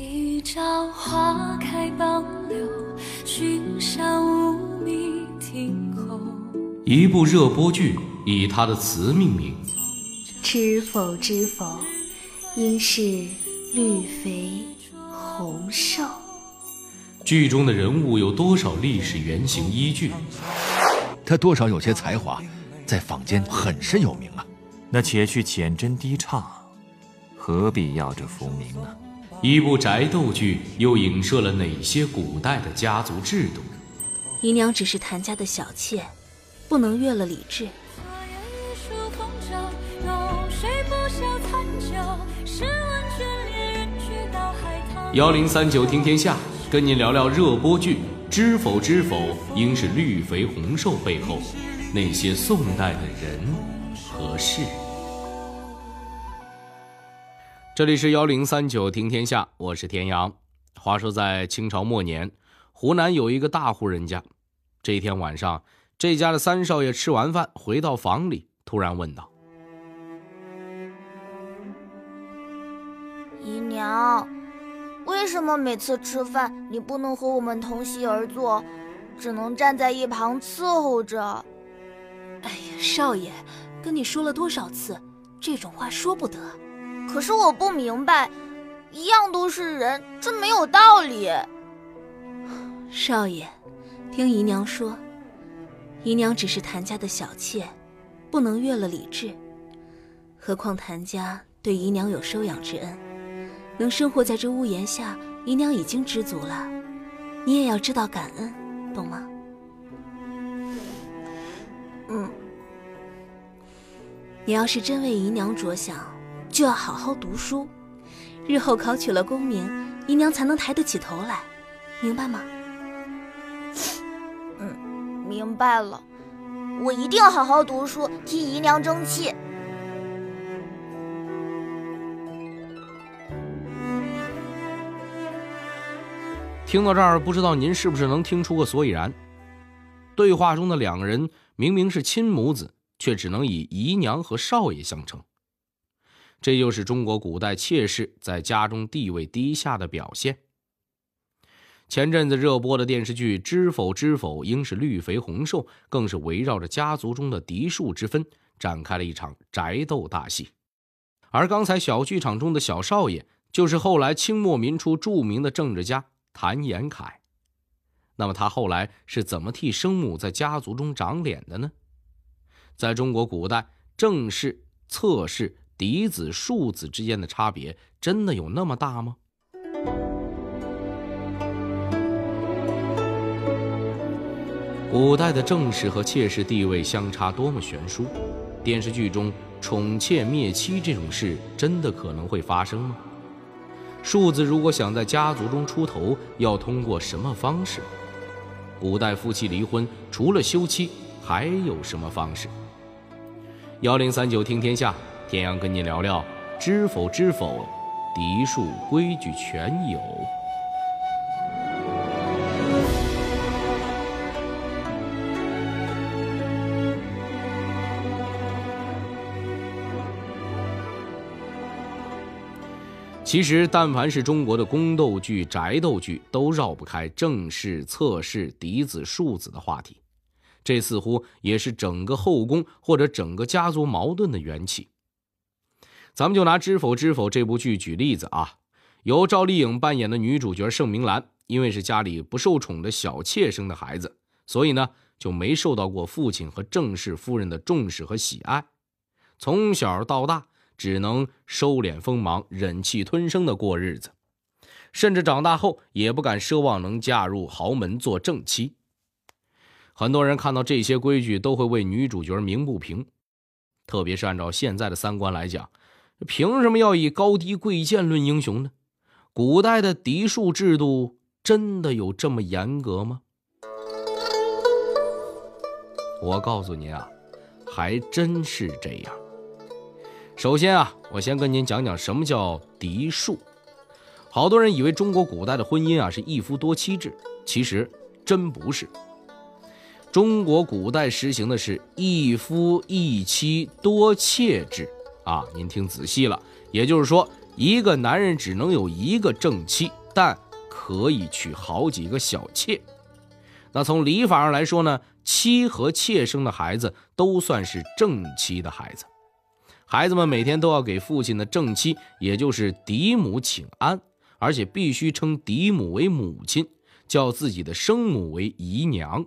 一朝花开傍柳，寻山无觅亭候。一部热播剧以他的词命名，知否知否，应是绿肥红瘦。剧中的人物有多少历史原型依据？他多少有些才华，在坊间很是有名啊。那且去浅斟低唱，何必要这浮名呢？一部宅斗剧又影射了哪些古代的家族制度？姨娘只是谭家的小妾，不能越了礼制。幺零三九听天下，跟您聊聊热播剧《知否知否，应是绿肥红瘦》背后那些宋代的人。合适。这里是幺零三九听天下，我是田阳。话说在清朝末年，湖南有一个大户人家。这一天晚上，这家的三少爷吃完饭回到房里，突然问道：“姨娘，为什么每次吃饭你不能和我们同席而坐，只能站在一旁伺候着？”哎呀，少爷。跟你说了多少次，这种话说不得。可是我不明白，一样都是人，这没有道理。少爷，听姨娘说，姨娘只是谭家的小妾，不能越了礼制。何况谭家对姨娘有收养之恩，能生活在这屋檐下，姨娘已经知足了。你也要知道感恩，懂吗？嗯。你要是真为姨娘着想，就要好好读书，日后考取了功名，姨娘才能抬得起头来，明白吗？嗯，明白了，我一定好好读书，替姨娘争气。听到这儿，不知道您是不是能听出个所以然？对话中的两个人明明是亲母子。却只能以姨娘和少爷相称，这就是中国古代妾室在家中地位低下的表现。前阵子热播的电视剧《知否知否，应是绿肥红瘦》，更是围绕着家族中的嫡庶之分展开了一场宅斗大戏。而刚才小剧场中的小少爷，就是后来清末民初著名的政治家谭延闿。那么他后来是怎么替生母在家族中长脸的呢？在中国古代，正室、侧室、嫡子、庶子之间的差别真的有那么大吗？古代的正室和妾室地位相差多么悬殊？电视剧中宠妾灭妻这种事真的可能会发生吗？庶子如果想在家族中出头，要通过什么方式？古代夫妻离婚除了休妻，还有什么方式？幺零三九听天下，天阳跟您聊聊，知否知否，嫡庶规矩全有。其实，但凡是中国的宫斗剧、宅斗剧，都绕不开正室、侧室、嫡子、庶子的话题。这似乎也是整个后宫或者整个家族矛盾的缘起。咱们就拿《知否知否》这部剧举例子啊，由赵丽颖扮演的女主角盛明兰，因为是家里不受宠的小妾生的孩子，所以呢就没受到过父亲和正室夫人的重视和喜爱，从小到大只能收敛锋芒，忍气吞声的过日子，甚至长大后也不敢奢望能嫁入豪门做正妻。很多人看到这些规矩都会为女主角鸣不平，特别是按照现在的三观来讲，凭什么要以高低贵贱论英雄呢？古代的嫡庶制度真的有这么严格吗？我告诉您啊，还真是这样。首先啊，我先跟您讲讲什么叫嫡庶。好多人以为中国古代的婚姻啊是一夫多妻制，其实真不是。中国古代实行的是一夫一妻多妾制啊，您听仔细了，也就是说，一个男人只能有一个正妻，但可以娶好几个小妾。那从礼法上来说呢，妻和妾生的孩子都算是正妻的孩子。孩子们每天都要给父亲的正妻，也就是嫡母请安，而且必须称嫡母为母亲，叫自己的生母为姨娘，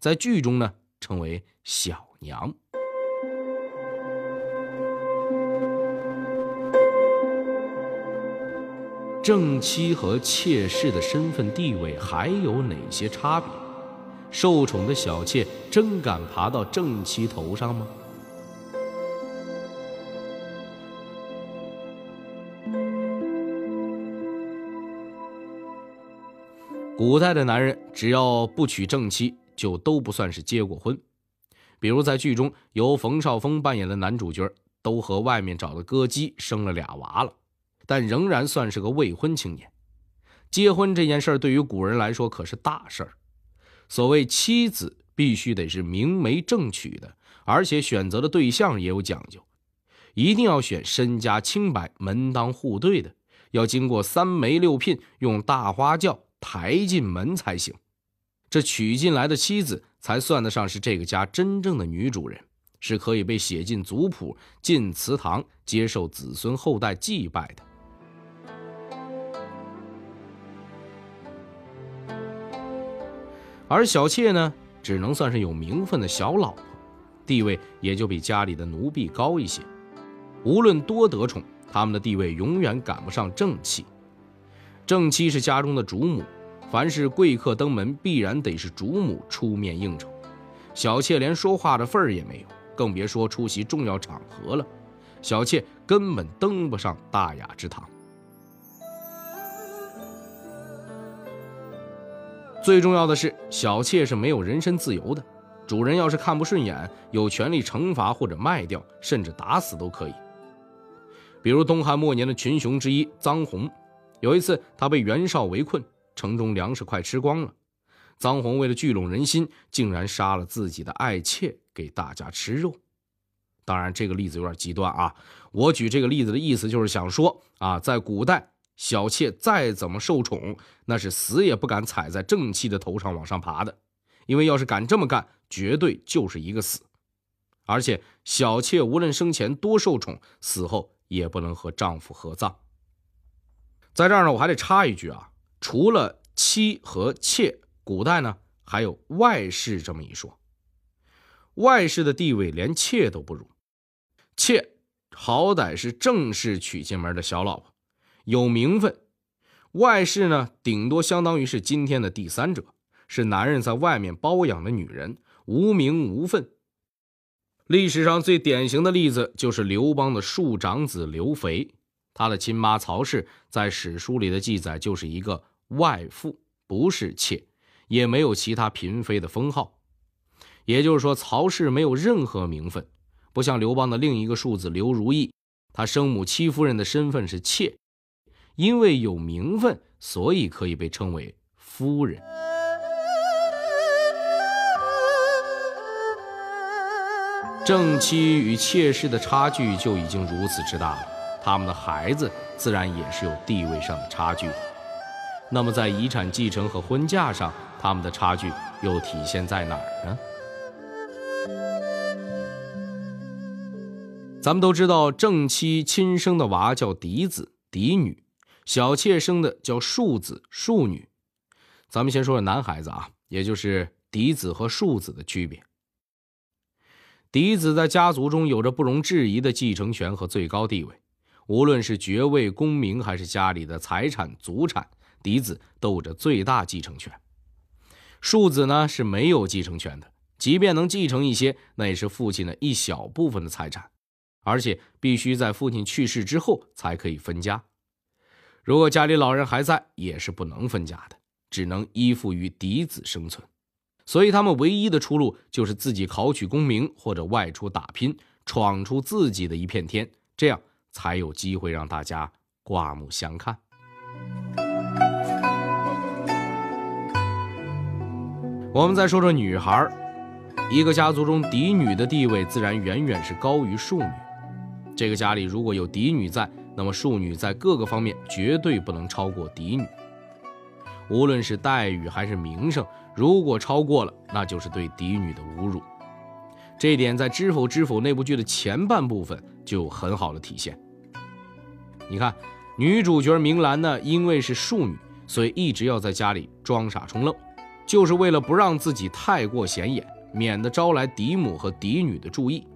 在剧中呢称为小娘。正妻和妾室的身份地位还有哪些差别？受宠的小妾真敢爬到正妻头上吗？古代的男人只要不娶正妻，就都不算是结过婚。比如在剧中，由冯绍峰扮演的男主角，都和外面找的歌姬生了俩娃了。但仍然算是个未婚青年。结婚这件事儿对于古人来说可是大事儿。所谓妻子必须得是明媒正娶的，而且选择的对象也有讲究，一定要选身家清白、门当户对的，要经过三媒六聘，用大花轿抬进门才行。这娶进来的妻子才算得上是这个家真正的女主人，是可以被写进族谱、进祠堂、接受子孙后代祭拜的。而小妾呢，只能算是有名分的小老婆，地位也就比家里的奴婢高一些。无论多得宠，他们的地位永远赶不上正妻。正妻是家中的主母，凡是贵客登门，必然得是主母出面应酬。小妾连说话的份儿也没有，更别说出席重要场合了。小妾根本登不上大雅之堂。最重要的是，小妾是没有人身自由的。主人要是看不顺眼，有权利惩罚或者卖掉，甚至打死都可以。比如东汉末年的群雄之一臧洪，有一次他被袁绍围困，城中粮食快吃光了。臧洪为了聚拢人心，竟然杀了自己的爱妾给大家吃肉。当然，这个例子有点极端啊。我举这个例子的意思就是想说啊，在古代。小妾再怎么受宠，那是死也不敢踩在正妻的头上往上爬的，因为要是敢这么干，绝对就是一个死。而且小妾无论生前多受宠，死后也不能和丈夫合葬。在这儿呢，我还得插一句啊，除了妻和妾，古代呢还有外室这么一说。外室的地位连妾都不如，妾好歹是正式娶进门的小老婆。有名分，外室呢，顶多相当于是今天的第三者，是男人在外面包养的女人，无名无分。历史上最典型的例子就是刘邦的庶长子刘肥，他的亲妈曹氏在史书里的记载就是一个外妇，不是妾，也没有其他嫔妃的封号。也就是说，曹氏没有任何名分，不像刘邦的另一个庶子刘如意，他生母戚夫人的身份是妾。因为有名分，所以可以被称为夫人。正妻与妾室的差距就已经如此之大了，他们的孩子自然也是有地位上的差距。那么，在遗产继承和婚嫁上，他们的差距又体现在哪儿呢？咱们都知道，正妻亲生的娃叫嫡子、嫡女。小妾生的叫庶子庶女，咱们先说说男孩子啊，也就是嫡子和庶子的区别。嫡子在家族中有着不容置疑的继承权和最高地位，无论是爵位、功名，还是家里的财产、祖产，嫡子都有着最大继承权。庶子呢是没有继承权的，即便能继承一些，那也是父亲的一小部分的财产，而且必须在父亲去世之后才可以分家。如果家里老人还在，也是不能分家的，只能依附于嫡子生存。所以他们唯一的出路就是自己考取功名，或者外出打拼，闯出自己的一片天，这样才有机会让大家刮目相看。我们再说说女孩，一个家族中嫡女的地位自然远远是高于庶女。这个家里如果有嫡女在，那么庶女在各个方面绝对不能超过嫡女。无论是待遇还是名声，如果超过了，那就是对嫡女的侮辱。这一点在《知否知否》那部剧的前半部分就有很好的体现。你看，女主角明兰呢，因为是庶女，所以一直要在家里装傻充愣，就是为了不让自己太过显眼，免得招来嫡母和嫡女的注意。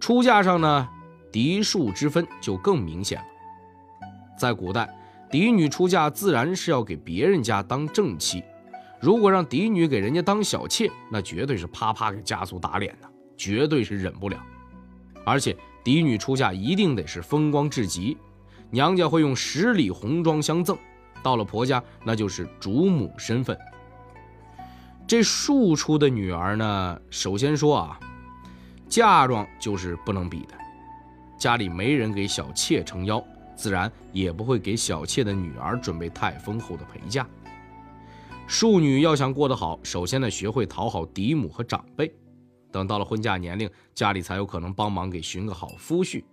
出嫁上呢，嫡庶之分就更明显了。在古代，嫡女出嫁自然是要给别人家当正妻。如果让嫡女给人家当小妾，那绝对是啪啪给家族打脸的，绝对是忍不了。而且嫡女出嫁一定得是风光至极，娘家会用十里红妆相赠，到了婆家那就是主母身份。这庶出的女儿呢，首先说啊，嫁妆就是不能比的，家里没人给小妾撑腰，自然也不会给小妾的女儿准备太丰厚的陪嫁。庶女要想过得好，首先得学会讨好嫡母和长辈，等到了婚嫁年龄，家里才有可能帮忙给寻个好夫婿。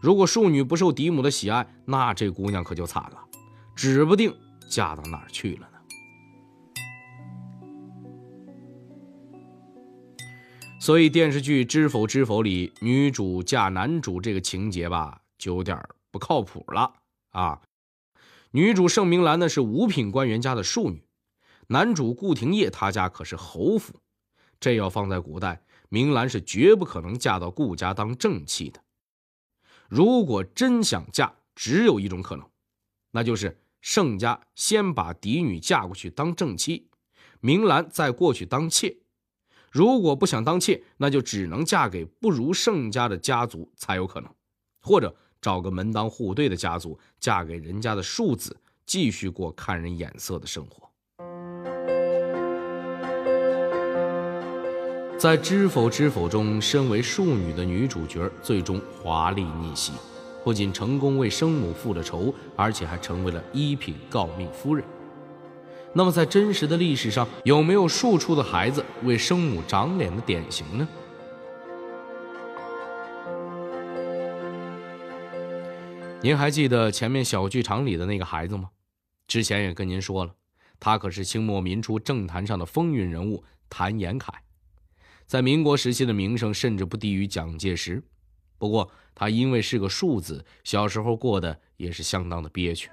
如果庶女不受嫡母的喜爱，那这姑娘可就惨了，指不定嫁到哪儿去了所以电视剧《知否知否》里女主嫁男主这个情节吧，就有点不靠谱了啊。女主盛明兰呢是五品官员家的庶女，男主顾廷烨他家可是侯府，这要放在古代，明兰是绝不可能嫁到顾家当正妻的。如果真想嫁，只有一种可能，那就是盛家先把嫡女嫁过去当正妻，明兰再过去当妾。如果不想当妾，那就只能嫁给不如盛家的家族才有可能，或者。找个门当户对的家族，嫁给人家的庶子，继续过看人眼色的生活。在《知否知否》中，身为庶女的女主角最终华丽逆袭，不仅成功为生母复了仇，而且还成为了一品诰命夫人。那么，在真实的历史上，有没有庶出的孩子为生母长脸的典型呢？您还记得前面小剧场里的那个孩子吗？之前也跟您说了，他可是清末民初政坛上的风云人物谭延闿，在民国时期的名声甚至不低于蒋介石。不过他因为是个庶子，小时候过得也是相当的憋屈。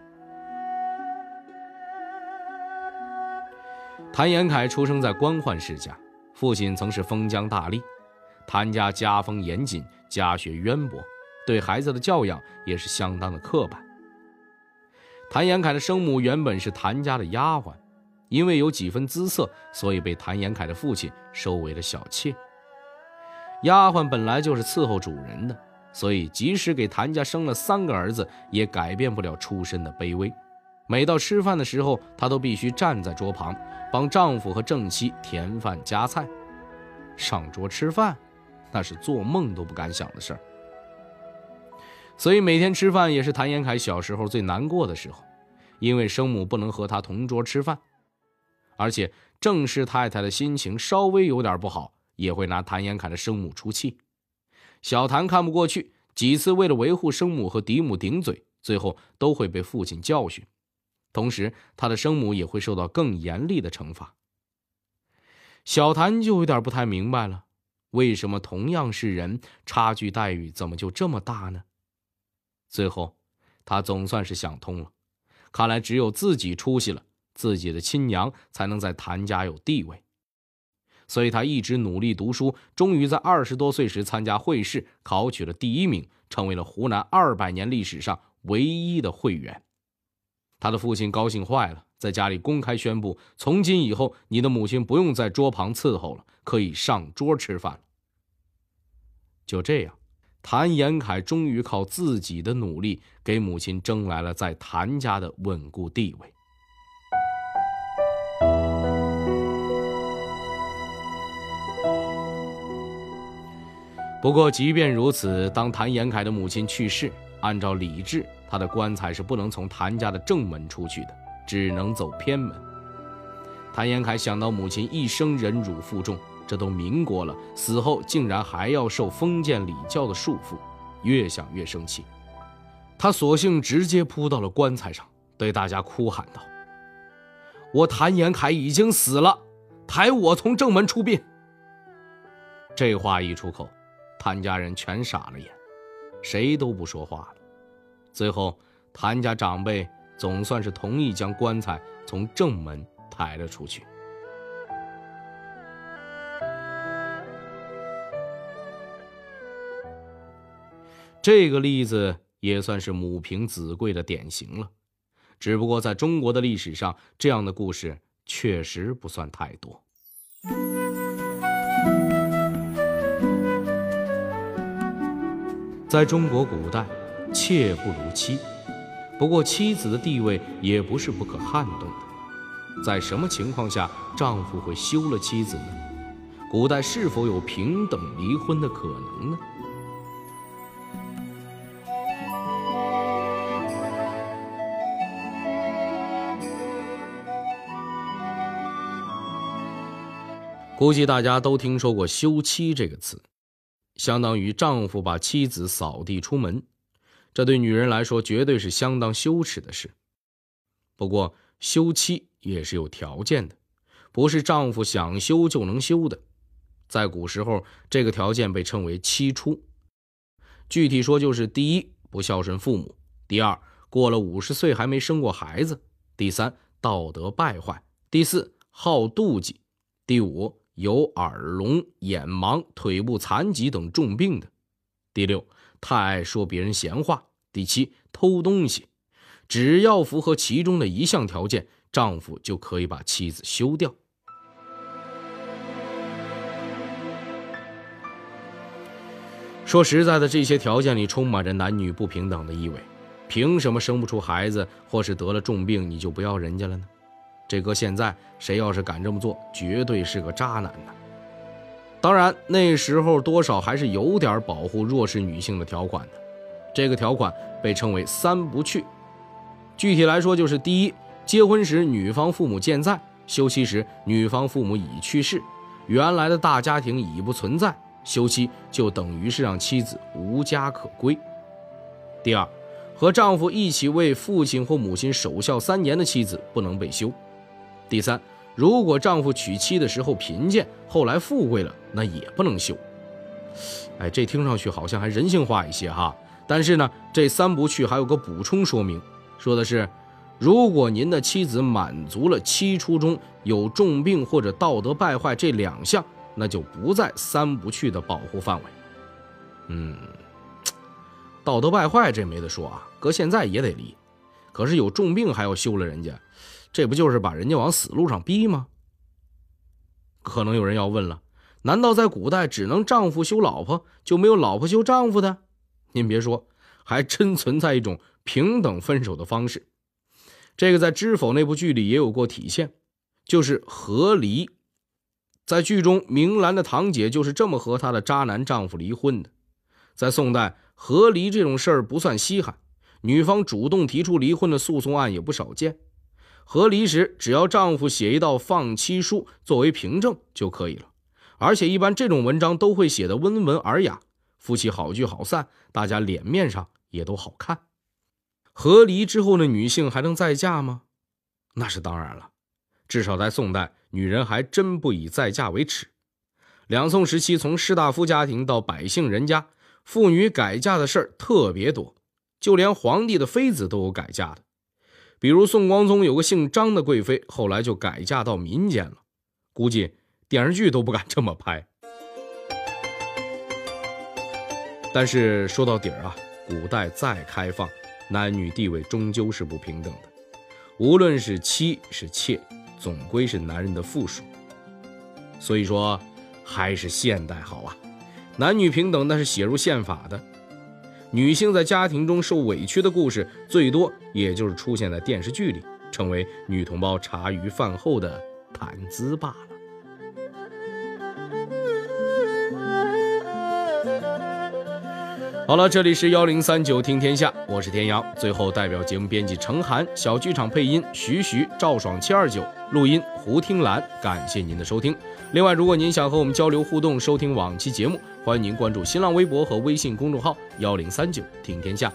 谭延闿出生在官宦世家，父亲曾是封疆大吏，谭家家风严谨，家学渊博。对孩子的教养也是相当的刻板。谭延闿的生母原本是谭家的丫鬟，因为有几分姿色，所以被谭延闿的父亲收为了小妾。丫鬟本来就是伺候主人的，所以即使给谭家生了三个儿子，也改变不了出身的卑微。每到吃饭的时候，她都必须站在桌旁，帮丈夫和正妻填饭夹菜。上桌吃饭，那是做梦都不敢想的事儿。所以每天吃饭也是谭延凯小时候最难过的时候，因为生母不能和他同桌吃饭，而且郑氏太太的心情稍微有点不好，也会拿谭延凯的生母出气。小谭看不过去，几次为了维护生母和嫡母顶嘴，最后都会被父亲教训，同时他的生母也会受到更严厉的惩罚。小谭就有点不太明白了，为什么同样是人，差距待遇怎么就这么大呢？最后，他总算是想通了。看来只有自己出息了，自己的亲娘才能在谭家有地位。所以他一直努力读书，终于在二十多岁时参加会试，考取了第一名，成为了湖南二百年历史上唯一的会员。他的父亲高兴坏了，在家里公开宣布：从今以后，你的母亲不用在桌旁伺候了，可以上桌吃饭了。就这样。谭延凯终于靠自己的努力，给母亲争来了在谭家的稳固地位。不过，即便如此，当谭延凯的母亲去世，按照礼制，他的棺材是不能从谭家的正门出去的，只能走偏门。谭延闿想到母亲一生忍辱负重。这都民国了，死后竟然还要受封建礼教的束缚，越想越生气，他索性直接扑到了棺材上，对大家哭喊道：“我谭延闿已经死了，抬我从正门出殡。”这话一出口，谭家人全傻了眼，谁都不说话了。最后，谭家长辈总算是同意将棺材从正门抬了出去。这个例子也算是母凭子贵的典型了，只不过在中国的历史上，这样的故事确实不算太多。在中国古代，妾不如妻，不过妻子的地位也不是不可撼动的。在什么情况下，丈夫会休了妻子呢？古代是否有平等离婚的可能呢？估计大家都听说过“休妻”这个词，相当于丈夫把妻子扫地出门，这对女人来说绝对是相当羞耻的事。不过，休妻也是有条件的，不是丈夫想休就能休的。在古时候，这个条件被称为“妻出”，具体说就是：第一，不孝顺父母；第二，过了五十岁还没生过孩子；第三，道德败坏；第四，好妒忌；第五。有耳聋、眼盲、腿部残疾等重病的；第六，太爱说别人闲话；第七，偷东西。只要符合其中的一项条件，丈夫就可以把妻子休掉。说实在的，这些条件里充满着男女不平等的意味。凭什么生不出孩子，或是得了重病，你就不要人家了呢？这搁现在，谁要是敢这么做，绝对是个渣男呢。当然，那时候多少还是有点保护弱势女性的条款的。这个条款被称为“三不去”，具体来说就是：第一，结婚时女方父母健在；休妻时女方父母已去世，原来的大家庭已不存在，休妻就等于是让妻子无家可归。第二，和丈夫一起为父亲或母亲守孝三年的妻子不能被休。第三，如果丈夫娶妻的时候贫贱，后来富贵了，那也不能休。哎，这听上去好像还人性化一些哈。但是呢，这三不去还有个补充说明，说的是，如果您的妻子满足了七出中有重病或者道德败坏这两项，那就不在三不去的保护范围。嗯，道德败坏这没得说啊，搁现在也得离。可是有重病还要休了人家。这不就是把人家往死路上逼吗？可能有人要问了：难道在古代只能丈夫休老婆，就没有老婆休丈夫的？您别说，还真存在一种平等分手的方式。这个在《知否》那部剧里也有过体现，就是和离。在剧中，明兰的堂姐就是这么和她的渣男丈夫离婚的。在宋代，和离这种事儿不算稀罕，女方主动提出离婚的诉讼案也不少见。和离时，只要丈夫写一道放妻书作为凭证就可以了，而且一般这种文章都会写得温文尔雅，夫妻好聚好散，大家脸面上也都好看。和离之后的女性还能再嫁吗？那是当然了，至少在宋代，女人还真不以再嫁为耻。两宋时期，从士大夫家庭到百姓人家，妇女改嫁的事儿特别多，就连皇帝的妃子都有改嫁的。比如宋光宗有个姓张的贵妃，后来就改嫁到民间了，估计电视剧都不敢这么拍。但是说到底儿啊，古代再开放，男女地位终究是不平等的，无论是妻是妾，总归是男人的附属。所以说，还是现代好啊，男女平等那是写入宪法的。女性在家庭中受委屈的故事，最多也就是出现在电视剧里，成为女同胞茶余饭后的谈资罢了。好了，这里是幺零三九听天下，我是田阳。最后，代表节目编辑程涵、小剧场配音徐徐、赵爽、七二九，录音胡听兰。感谢您的收听。另外，如果您想和我们交流互动、收听往期节目，欢迎您关注新浪微博和微信公众号幺零三九听天下。